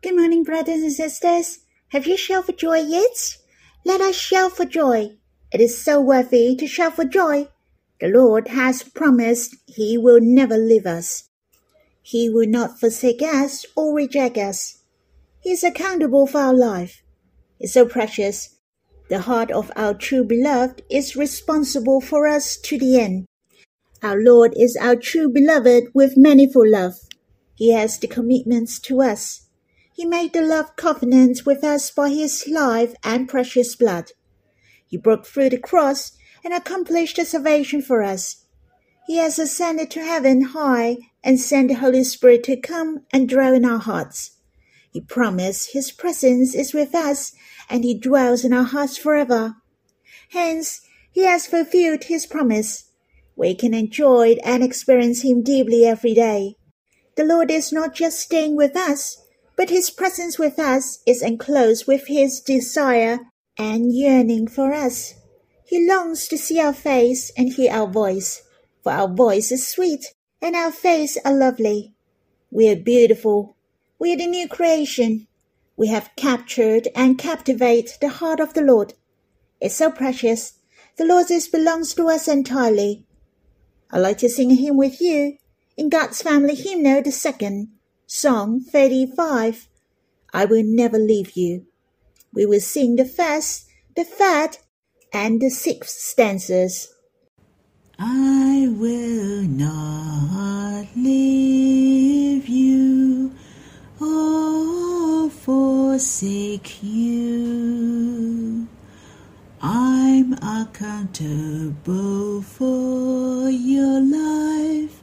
Good morning, brothers and sisters. Have you shouted for joy yet? Let us shout for joy. It is so worthy to shout for joy. The Lord has promised He will never leave us. He will not forsake us or reject us. He is accountable for our life. It's so precious. The heart of our true beloved is responsible for us to the end. Our Lord is our true beloved with manifold love. He has the commitments to us. He made the love covenant with us by his life and precious blood. He broke through the cross and accomplished the salvation for us. He has ascended to heaven high and sent the Holy Spirit to come and dwell in our hearts. He promised his presence is with us and he dwells in our hearts forever. Hence, he has fulfilled his promise. We can enjoy and experience him deeply every day. The Lord is not just staying with us, but his presence with us is enclosed with his desire and yearning for us. He longs to see our face and hear our voice, for our voice is sweet and our face are lovely. We are beautiful. We are the new creation. We have captured and captivate the heart of the Lord. It's so precious. The Lord is belongs to us entirely. I'd like to sing a hymn with you in God's Family Hymnal, the second, Song 35. I will never leave you. We will sing the first, the third, and the sixth stanzas. I will not leave you or forsake you. I'm accountable for your life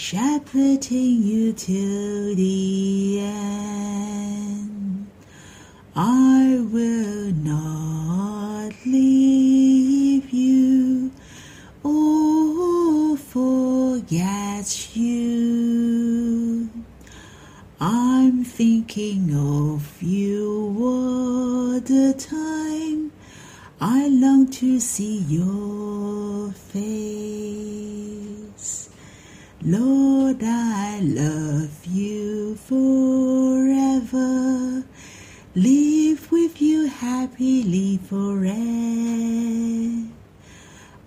shepherding you till the end. I will not leave you or forget you. I'm thinking of you all the time. I long to see your face. Lord, I love you forever. Live with you happily forever.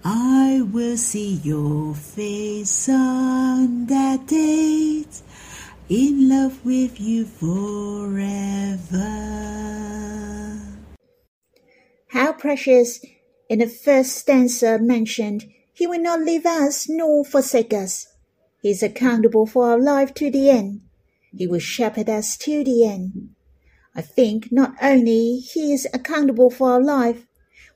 I will see your face on that date. In love with you forever. How precious! In the first stanza mentioned, He will not leave us nor forsake us. He is accountable for our life to the end. He will shepherd us to the end. I think not only He is accountable for our life,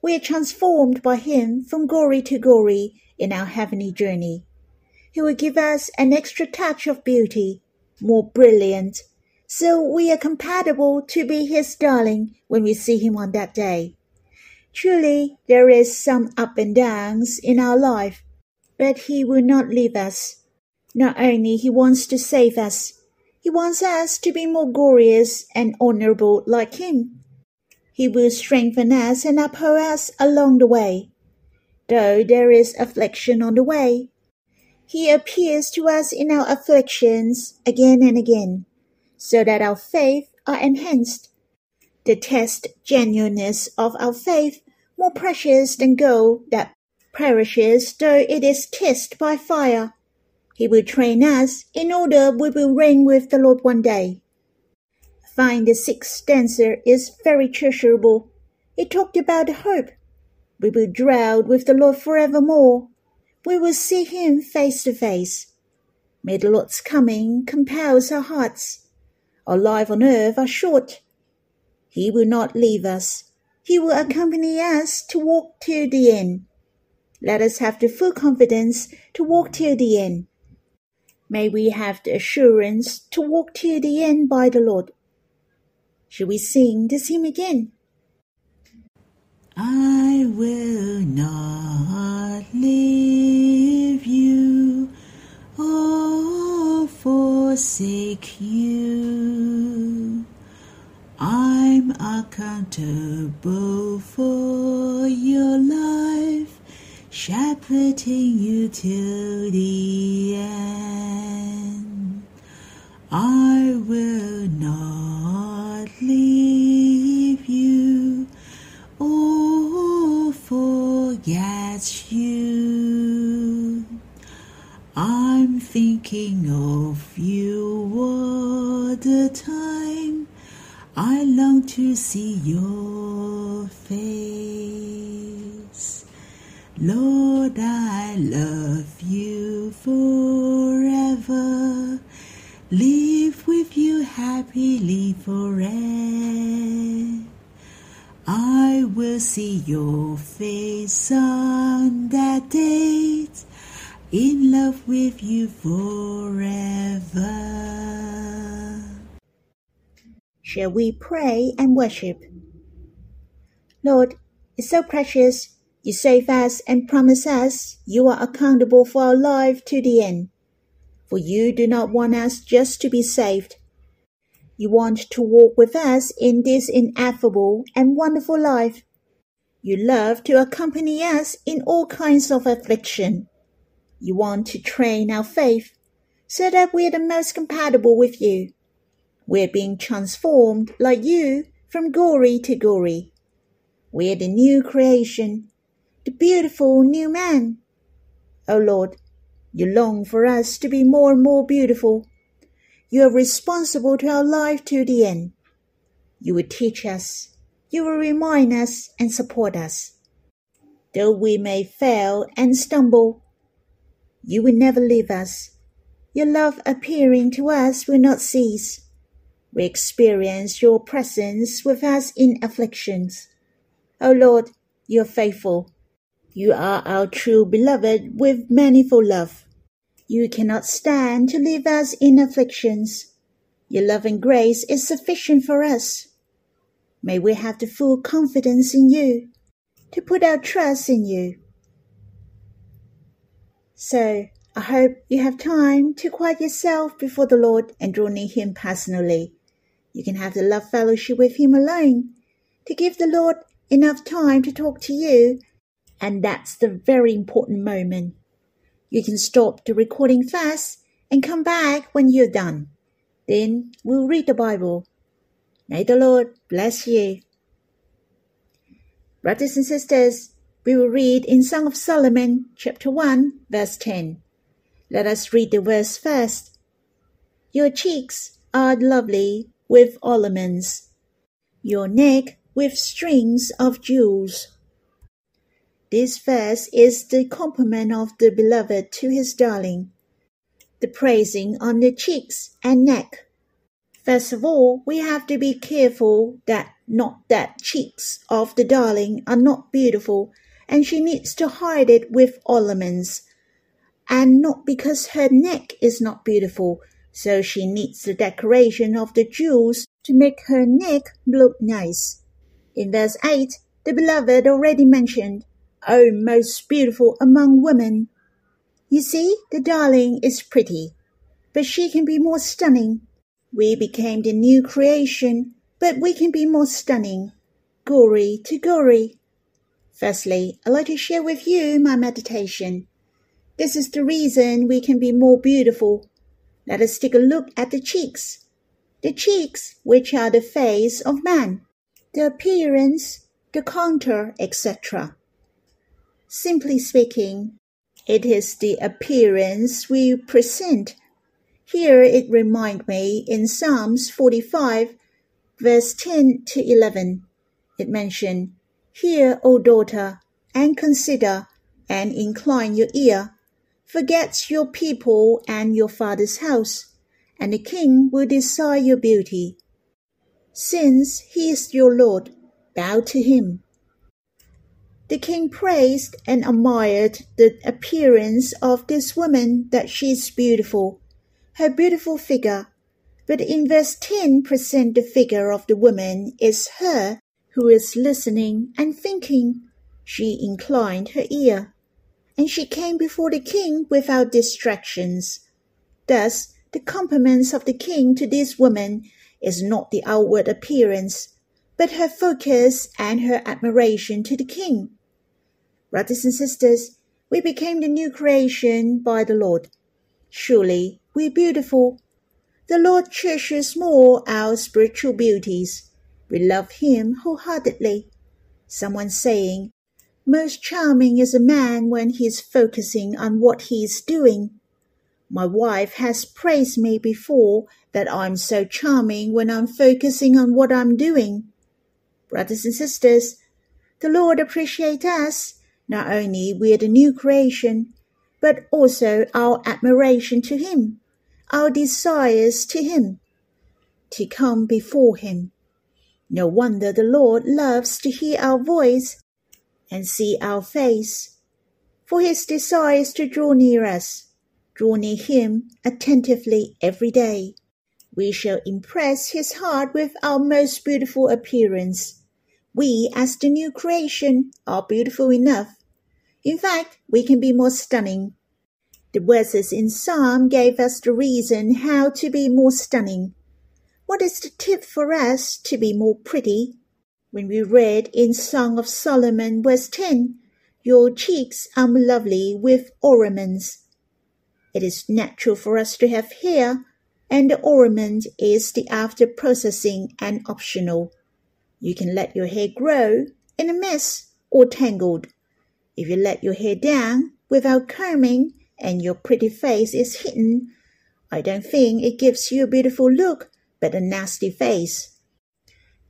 we are transformed by Him from glory to glory in our heavenly journey. He will give us an extra touch of beauty, more brilliant, so we are compatible to be His darling when we see Him on that day. Truly, there is some up and downs in our life, but He will not leave us. Not only He wants to save us, He wants us to be more glorious and honorable like Him. He will strengthen us and uphold us along the way. Though there is affliction on the way, He appears to us in our afflictions again and again, so that our faith are enhanced. The test genuineness of our faith more precious than gold that perishes though it is kissed by fire. He will train us in order we will reign with the Lord one day. Find the sixth stanza is very treasurable. It talked about hope. We will dwell with the Lord forevermore. We will see him face to face. May the Lord's coming compels our hearts. Our life on earth are short. He will not leave us. He will accompany us to walk till the end. Let us have the full confidence to walk till the end. May we have the assurance to walk till the end by the Lord. Shall we sing this hymn again? I will not leave you or forsake you. I'm accountable for your life, shepherding you to the end. I will not leave you or forget you. I'm thinking of you all the time. I long to see your face. Lord, I love you forever. Live with you happily forever. I will see your face on that date, in love with you forever. Shall we pray and worship? Lord, it's so precious. You save us and promise us you are accountable for our life to the end. For you do not want us just to be saved, you want to walk with us in this ineffable and wonderful life. You love to accompany us in all kinds of affliction. You want to train our faith so that we're the most compatible with you. We're being transformed like you from glory to glory. We're the new creation, the beautiful new man. O oh Lord, you long for us to be more and more beautiful you are responsible to our life to the end. You will teach us, you will remind us and support us. Though we may fail and stumble, you will never leave us. Your love appearing to us will not cease. We experience your presence with us in afflictions. O Lord, you are faithful. You are our true beloved with manifold love. You cannot stand to leave us in afflictions. Your loving grace is sufficient for us. May we have the full confidence in you, to put our trust in you. So, I hope you have time to quiet yourself before the Lord and draw near Him personally. You can have the love fellowship with Him alone, to give the Lord enough time to talk to you, and that's the very important moment. You can stop the recording first and come back when you're done. Then we'll read the Bible. May the Lord bless you. Brothers and sisters, we will read in Song of Solomon, chapter 1, verse 10. Let us read the verse first. Your cheeks are lovely with ornaments, your neck with strings of jewels. This verse is the compliment of the beloved to his darling, the praising on the cheeks and neck. First of all, we have to be careful that not that cheeks of the darling are not beautiful, and she needs to hide it with ornaments, and not because her neck is not beautiful, so she needs the decoration of the jewels to make her neck look nice. In verse 8, the beloved already mentioned oh, most beautiful among women. You see, the darling is pretty, but she can be more stunning. We became the new creation, but we can be more stunning. Glory to glory. Firstly, I'd like to share with you my meditation. This is the reason we can be more beautiful. Let us take a look at the cheeks. The cheeks, which are the face of man, the appearance, the contour, etc. Simply speaking, it is the appearance we present. Here it reminds me in Psalms 45, verse 10 to 11. It mentioned, Hear, O daughter, and consider, and incline your ear. Forget your people and your father's house, and the king will desire your beauty. Since he is your Lord, bow to him the king praised and admired the appearance of this woman that she is beautiful, her beautiful figure. But in verse 10 present the figure of the woman is her who is listening and thinking. She inclined her ear, and she came before the king without distractions. Thus, the compliments of the king to this woman is not the outward appearance, but her focus and her admiration to the king. Brothers and sisters, we became the new creation by the Lord. Surely we're beautiful. The Lord cherishes more our spiritual beauties. We love Him wholeheartedly. Someone saying, Most charming is a man when he's focusing on what he's doing. My wife has praised me before that I'm so charming when I'm focusing on what I'm doing. Brothers and sisters, the Lord appreciates us, not only we're the new creation, but also our admiration to Him, our desires to Him, to come before Him. No wonder the Lord loves to hear our voice and see our face, for His desire is to draw near us, draw near Him attentively every day. We shall impress His heart with our most beautiful appearance. We, as the new creation, are beautiful enough. In fact, we can be more stunning. The verses in Psalm gave us the reason how to be more stunning. What is the tip for us to be more pretty? When we read in Song of Solomon, verse 10, Your cheeks are lovely with ornaments. It is natural for us to have hair, and the ornament is the after processing and optional. You can let your hair grow in a mess or tangled. If you let your hair down without combing and your pretty face is hidden, I don't think it gives you a beautiful look, but a nasty face.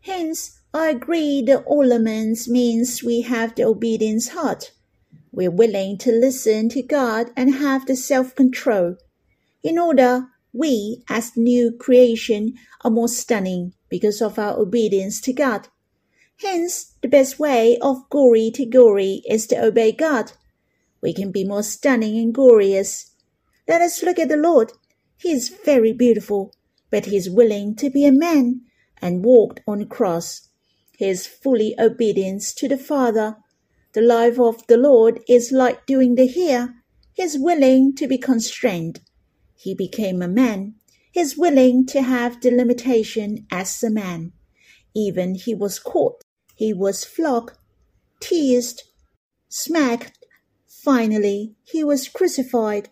Hence, I agree the ornaments means we have the obedience heart. We're willing to listen to God and have the self-control. In order, we, as the new creation, are more stunning because of our obedience to God. Hence, the best way of glory to glory is to obey God. We can be more stunning and glorious. Let us look at the Lord. He is very beautiful but he is willing to be a man and walked on the cross. He is fully obedient to the Father. The life of the Lord is like doing the here. He is willing to be constrained. He became a man. Is willing to have delimitation as a man. Even he was caught. He was flogged, teased, smacked. Finally, he was crucified.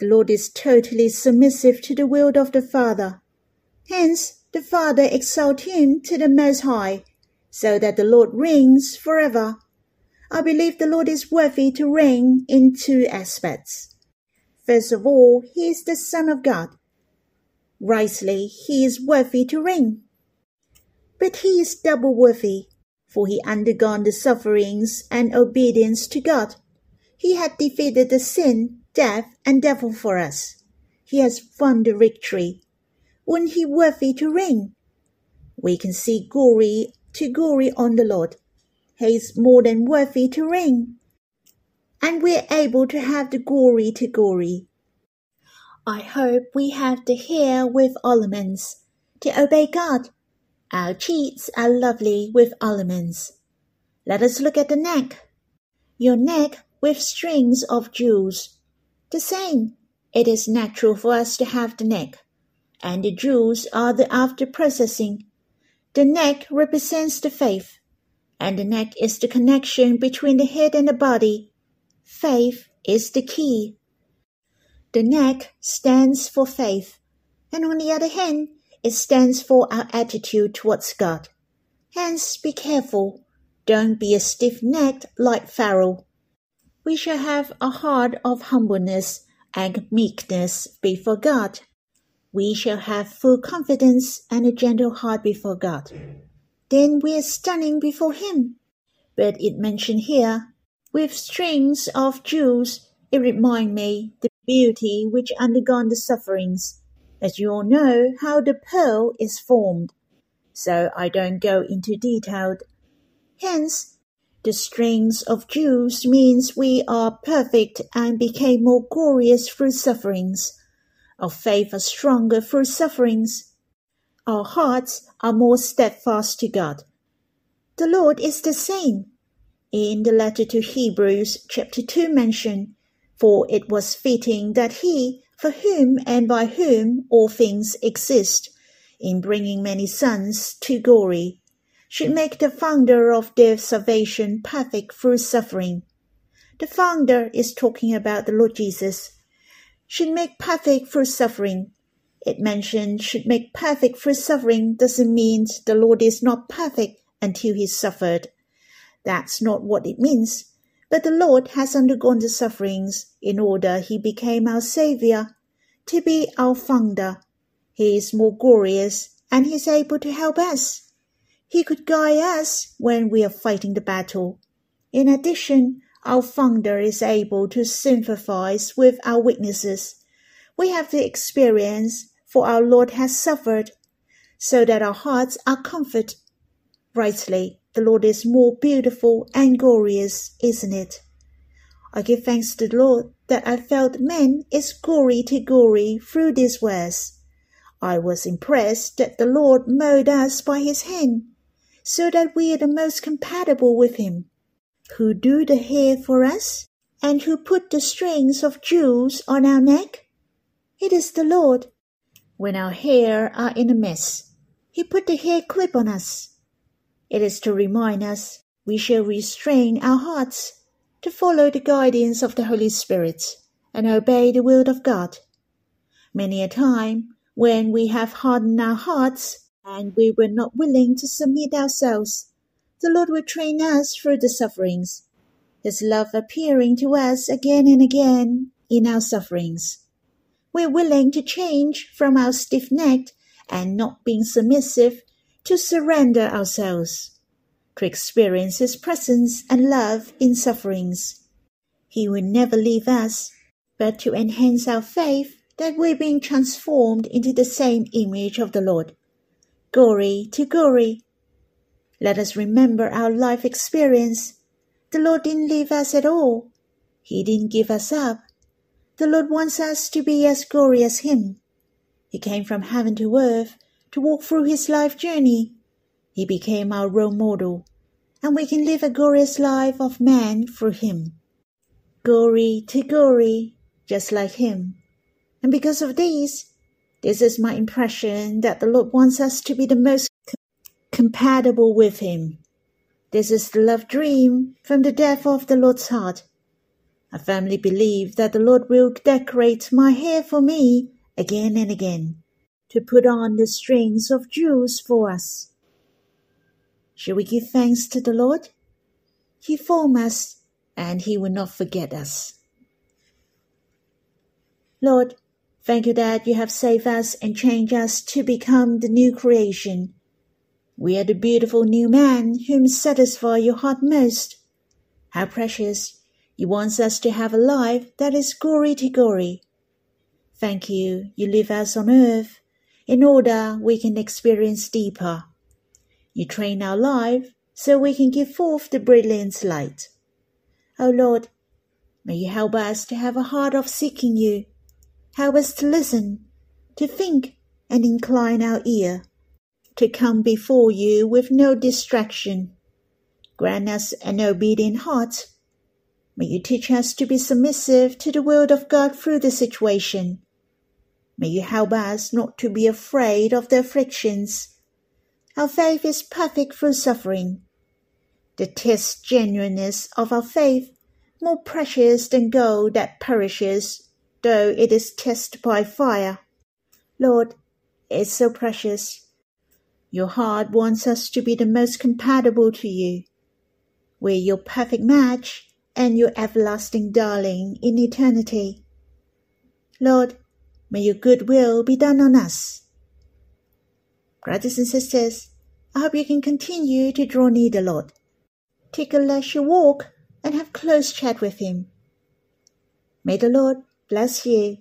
The Lord is totally submissive to the will of the Father. Hence, the Father exalts him to the Most High, so that the Lord reigns forever. I believe the Lord is worthy to reign in two aspects. First of all, he is the Son of God. Rightly, he is worthy to reign. But he is double worthy, for he undergone the sufferings and obedience to God. He had defeated the sin death, and devil for us. He has won the victory. Wouldn't he worthy to reign? We can see glory to glory on the Lord. He is more than worthy to reign. And we're able to have the glory to glory. I hope we have the hair with ornaments to obey God. Our cheeks are lovely with ornaments. Let us look at the neck. Your neck with strings of jewels the same. It is natural for us to have the neck, and the jewels are the after processing. The neck represents the faith, and the neck is the connection between the head and the body. Faith is the key. The neck stands for faith, and on the other hand, it stands for our attitude towards God. Hence, be careful. Don't be a stiff necked like Pharaoh we shall have a heart of humbleness and meekness before God. We shall have full confidence and a gentle heart before God. Then we are stunning before Him. But it mentioned here, with strings of jewels, it remind me the beauty which undergone the sufferings, as you all know how the pearl is formed. So I don't go into detail. Hence, the strings of jewels means we are perfect and became more glorious through sufferings. Our faith is stronger through sufferings. Our hearts are more steadfast to God. The Lord is the same. In the letter to Hebrews, chapter 2 mention, For it was fitting that he, for whom and by whom all things exist, in bringing many sons to glory, should make the founder of their salvation perfect through suffering. The founder is talking about the Lord Jesus. Should make perfect through suffering. It mentioned should make perfect through suffering doesn't mean the Lord is not perfect until he suffered. That's not what it means. But the Lord has undergone the sufferings in order he became our Savior, to be our founder. He is more glorious and he is able to help us. He could guide us when we are fighting the battle. In addition, our founder is able to sympathize with our weaknesses. We have the experience, for our Lord has suffered, so that our hearts are comforted. Rightly, the Lord is more beautiful and glorious, isn't it? I give thanks to the Lord that I felt man is glory to glory through this verse. I was impressed that the Lord made us by his hand, so that we are the most compatible with him. Who do the hair for us, and who put the strings of jewels on our neck? It is the Lord. When our hair are in a mess, he put the hair clip on us it is to remind us we shall restrain our hearts to follow the guidance of the Holy Spirit and obey the will of God. Many a time, when we have hardened our hearts and we were not willing to submit ourselves, the Lord will train us through the sufferings, His love appearing to us again and again in our sufferings. We're willing to change from our stiff necked and not being submissive to surrender ourselves, to experience His presence and love in sufferings. He will never leave us, but to enhance our faith that we're being transformed into the same image of the Lord. Glory to glory. Let us remember our life experience. The Lord didn't leave us at all. He didn't give us up. The Lord wants us to be as glorious as Him. He came from heaven to earth to walk through his life journey. He became our role model, and we can live a glorious life of man through him. Glory to glory, just like him. And because of this, this is my impression that the Lord wants us to be the most compatible with him. This is the love dream from the depth of the Lord's heart. I firmly believe that the Lord will decorate my hair for me again and again to put on the strings of jewels for us. Shall we give thanks to the Lord? He formed us and he will not forget us. Lord, thank you that you have saved us and changed us to become the new creation. We are the beautiful new man whom satisfy your heart most. How precious! You want us to have a life that is glory to glory. Thank you, you leave us on earth in order we can experience deeper. You train our life so we can give forth the brilliant light. O oh Lord, may you help us to have a heart of seeking you. Help us to listen, to think, and incline our ear, to come before you with no distraction. Grant us an obedient heart. May you teach us to be submissive to the will of God through the situation May you help us not to be afraid of the afflictions. Our faith is perfect through suffering. The test genuineness of our faith, more precious than gold that perishes, though it is tested by fire. Lord, it is so precious. Your heart wants us to be the most compatible to you. We're your perfect match and your everlasting darling in eternity. Lord, May your good will be done on us. Brothers and sisters, I hope you can continue to draw near the Lord. Take a leisure walk and have close chat with Him. May the Lord bless you.